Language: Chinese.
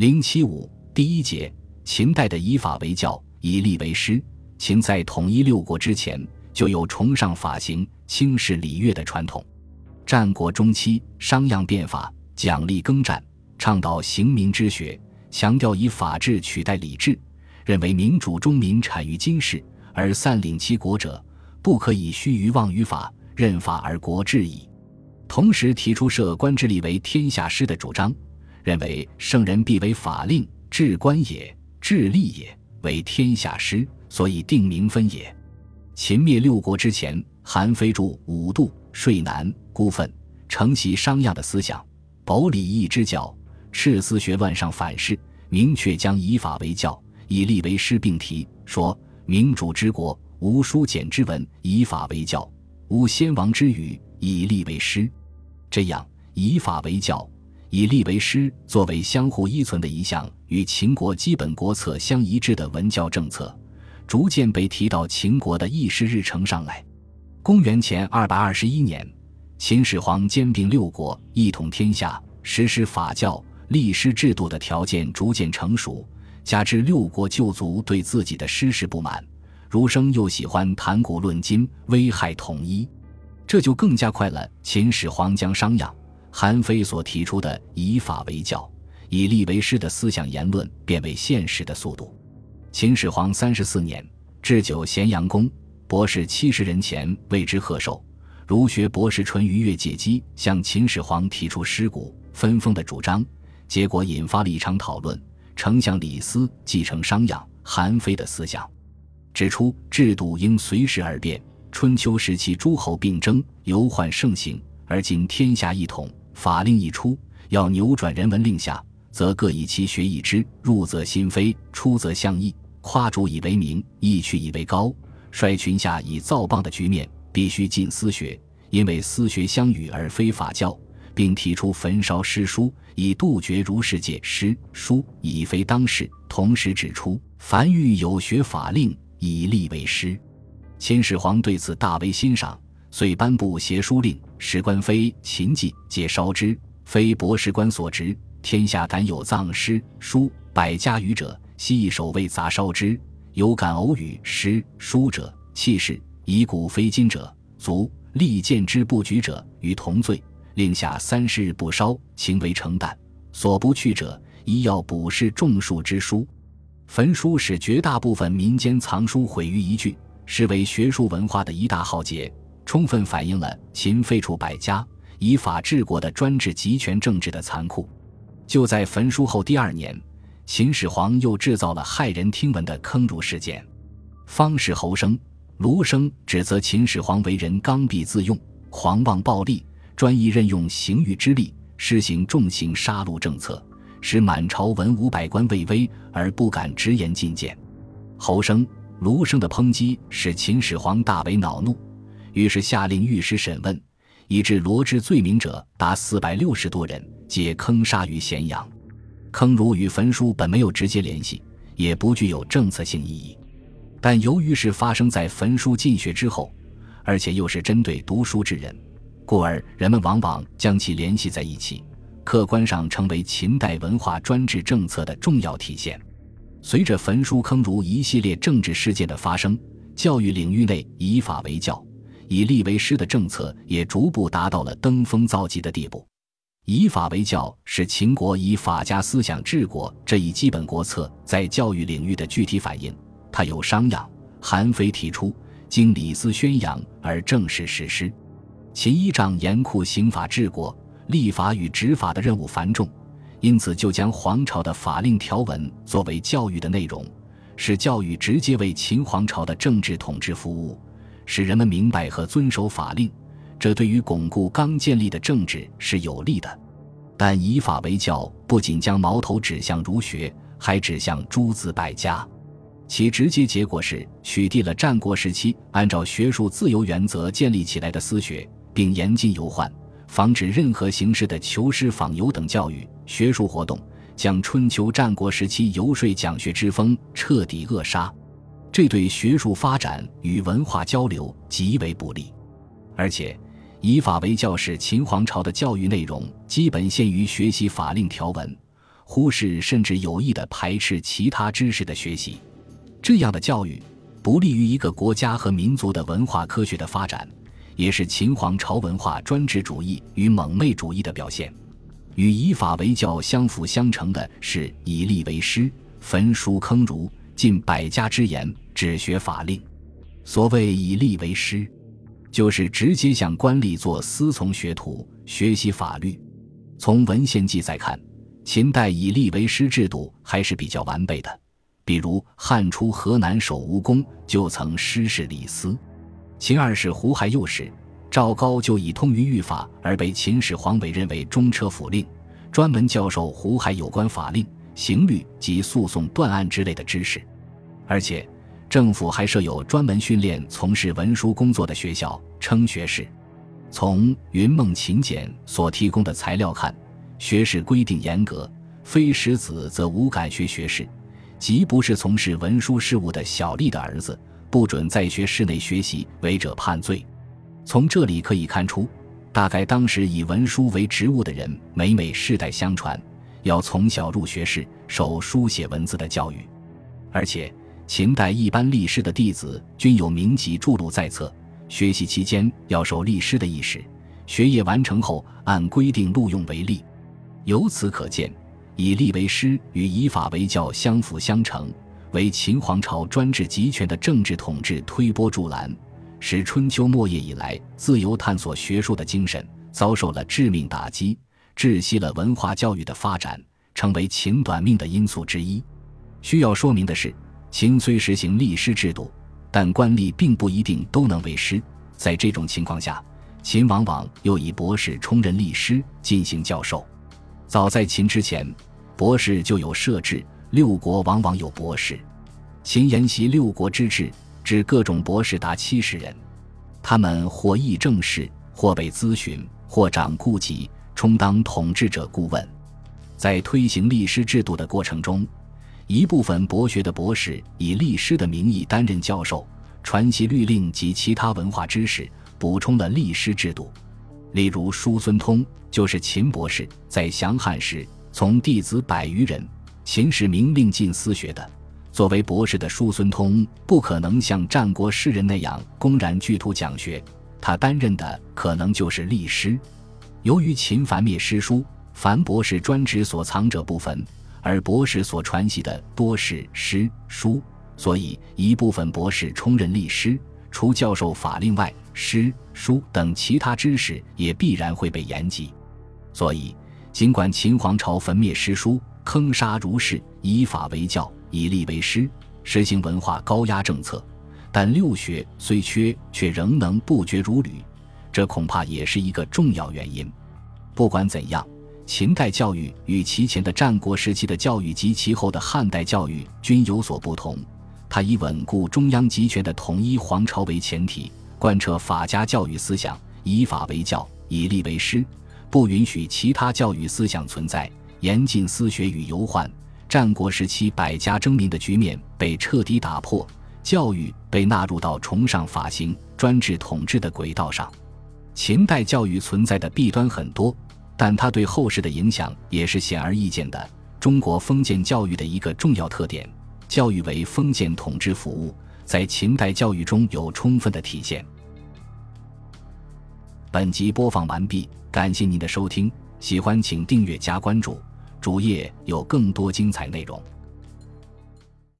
零七五第一节，秦代的以法为教，以吏为师。秦在统一六国之前，就有崇尚法行、轻视礼乐的传统。战国中期，商鞅变法，奖励耕战，倡导刑民之学，强调以法治取代礼制，认为民主中民产于今世，而散领其国者，不可以虚于妄于法，任法而国治矣。同时提出设官之吏为天下师的主张，认为圣人必为法令，治官也，治吏也，为天下师，所以定名分也。秦灭六国之前，韩非著《五度》，说难孤愤，承袭商鞅的思想，保礼义之教，斥私学乱上反噬，明确将以法为教，以吏为师并提，说民主之国，无书简之文，以法为教；无先王之语，以吏为师。这样，以法为教，以吏为师，作为相互依存的一项与秦国基本国策相一致的文教政策，逐渐被提到秦国的议事日程上来。公元前二百二十一年，秦始皇兼并六国，一统天下，实施法教、立师制度的条件逐渐成熟，加之六国旧族对自己的师事不满，儒生又喜欢谈古论今，危害统一。这就更加快了秦始皇将商鞅、韩非所提出的以法为教、以吏为师的思想言论变为现实的速度。秦始皇三十四年，置酒咸阳宫，博士七十人前为之贺寿。儒学博士淳于越借机向秦始皇提出师古分封的主张，结果引发了一场讨论。丞相李斯继承商鞅、韩非的思想，指出制度应随时而变。春秋时期，诸侯并争，忧患盛行；而今天下一统，法令一出，要扭转人文令下，则各以其学易之，入则心非，出则相异。夸主以为名，意去以为高，率群下以造谤的局面，必须尽私学，因为私学相与而非法教，并提出焚烧诗书，以杜绝儒世界诗书已非当世。同时指出，凡欲有学法令，以立为师。秦始皇对此大为欣赏，遂颁布邪书令，使官非秦妓皆烧之，非博士官所职。天下敢有藏诗书百家语者，悉以守卫杂烧之；有敢偶语诗书者，弃事以古非今者，足立见之不举者，与同罪。令下三十日不烧，情为成担。所不去者，一要补释种树之书。焚书使绝大部分民间藏书毁于一炬。是为学术文化的一大浩劫，充分反映了秦废除百家、以法治国的专制集权政治的残酷。就在焚书后第二年，秦始皇又制造了骇人听闻的坑儒事件。方士侯生、卢生指责秦始皇为人刚愎自用、狂妄暴戾，专一任用刑狱之力，施行重刑杀戮政策，使满朝文武百官畏威而不敢直言进谏。侯生。卢生的抨击使秦始皇大为恼怒，于是下令御史审问，以致罗织罪名者达四百六十多人，皆坑杀于咸阳。坑儒与焚书本没有直接联系，也不具有政策性意义，但由于是发生在焚书禁学之后，而且又是针对读书之人，故而人们往往将其联系在一起，客观上成为秦代文化专制政策的重要体现。随着焚书坑儒一系列政治事件的发生，教育领域内以法为教、以吏为师的政策也逐步达到了登峰造极的地步。以法为教是秦国以法家思想治国这一基本国策在教育领域的具体反映。它由商鞅、韩非提出，经李斯宣扬而正式实施。秦依仗严酷刑法治国、立法与执法的任务繁重。因此，就将皇朝的法令条文作为教育的内容，使教育直接为秦皇朝的政治统治服务，使人们明白和遵守法令。这对于巩固刚建立的政治是有利的。但以法为教，不仅将矛头指向儒学，还指向诸子百家。其直接结果是取缔了战国时期按照学术自由原则建立起来的私学，并严禁游宦。防止任何形式的求师访游等教育学术活动，将春秋战国时期游说讲学之风彻底扼杀，这对学术发展与文化交流极为不利。而且，以法为教，使秦皇朝的教育内容基本限于学习法令条文，忽视甚至有意的排斥其他知识的学习。这样的教育不利于一个国家和民族的文化科学的发展，也是秦皇朝文化专制主义与蒙昧主义的表现。与以法为教相辅相成的是以吏为师，焚书坑儒，尽百家之言，只学法令。所谓以吏为师，就是直接向官吏做私从学徒，学习法律。从文献记载看，秦代以吏为师制度还是比较完备的。比如汉初河南守吴公就曾师事李斯，秦二世胡亥幼时。赵高就以通于律法而被秦始皇委任为中车府令，专门教授胡亥有关法令、刑律及诉讼断案之类的知识。而且，政府还设有专门训练从事文书工作的学校，称学士。从《云梦秦简》所提供的材料看，学士规定严格，非石子则无敢学学士，即不是从事文书事务的小吏的儿子，不准在学室内学习，违者判罪。从这里可以看出，大概当时以文书为职务的人，每每世代相传，要从小入学士，受书写文字的教育。而且，秦代一般立师的弟子均有名籍著录在册，学习期间要受历师的意识，学业完成后按规定录用为吏。由此可见，以吏为师与以法为教相辅相成，为秦皇朝专制集权的政治统治推波助澜。使春秋末叶以来自由探索学术的精神遭受了致命打击，窒息了文化教育的发展，成为秦短命的因素之一。需要说明的是，秦虽实行历师制度，但官吏并不一定都能为师。在这种情况下，秦往往又以博士充任历师进行教授。早在秦之前，博士就有设置，六国往往有博士。秦沿袭六国之制。指各种博士达七十人，他们或议政事，或被咨询，或掌顾及，充当统治者顾问。在推行律师制度的过程中，一部分博学的博士以律师的名义担任教授，传习律令及其他文化知识，补充了律师制度。例如，叔孙通就是秦博士，在降汉时从弟子百余人，秦时明令进私学的。作为博士的叔孙通不可能像战国诗人那样公然拒图讲学，他担任的可能就是律师。由于秦樊灭诗书，凡博士专职所藏者不分，而博士所传习的多是诗书，所以一部分博士充任律师，除教授法令外，诗书等其他知识也必然会被延及。所以，尽管秦皇朝焚灭诗书，坑杀儒士，以法为教。以吏为师，实行文化高压政策，但六学虽缺，却仍能不绝如缕，这恐怕也是一个重要原因。不管怎样，秦代教育与其前的战国时期的教育及其后的汉代教育均有所不同。它以稳固中央集权的统一皇朝为前提，贯彻法家教育思想，以法为教，以吏为师，不允许其他教育思想存在，严禁私学与游宦。战国时期百家争鸣的局面被彻底打破，教育被纳入到崇尚法行、专制统治的轨道上。秦代教育存在的弊端很多，但它对后世的影响也是显而易见的。中国封建教育的一个重要特点，教育为封建统治服务，在秦代教育中有充分的体现。本集播放完毕，感谢您的收听，喜欢请订阅加关注。主页有更多精彩内容。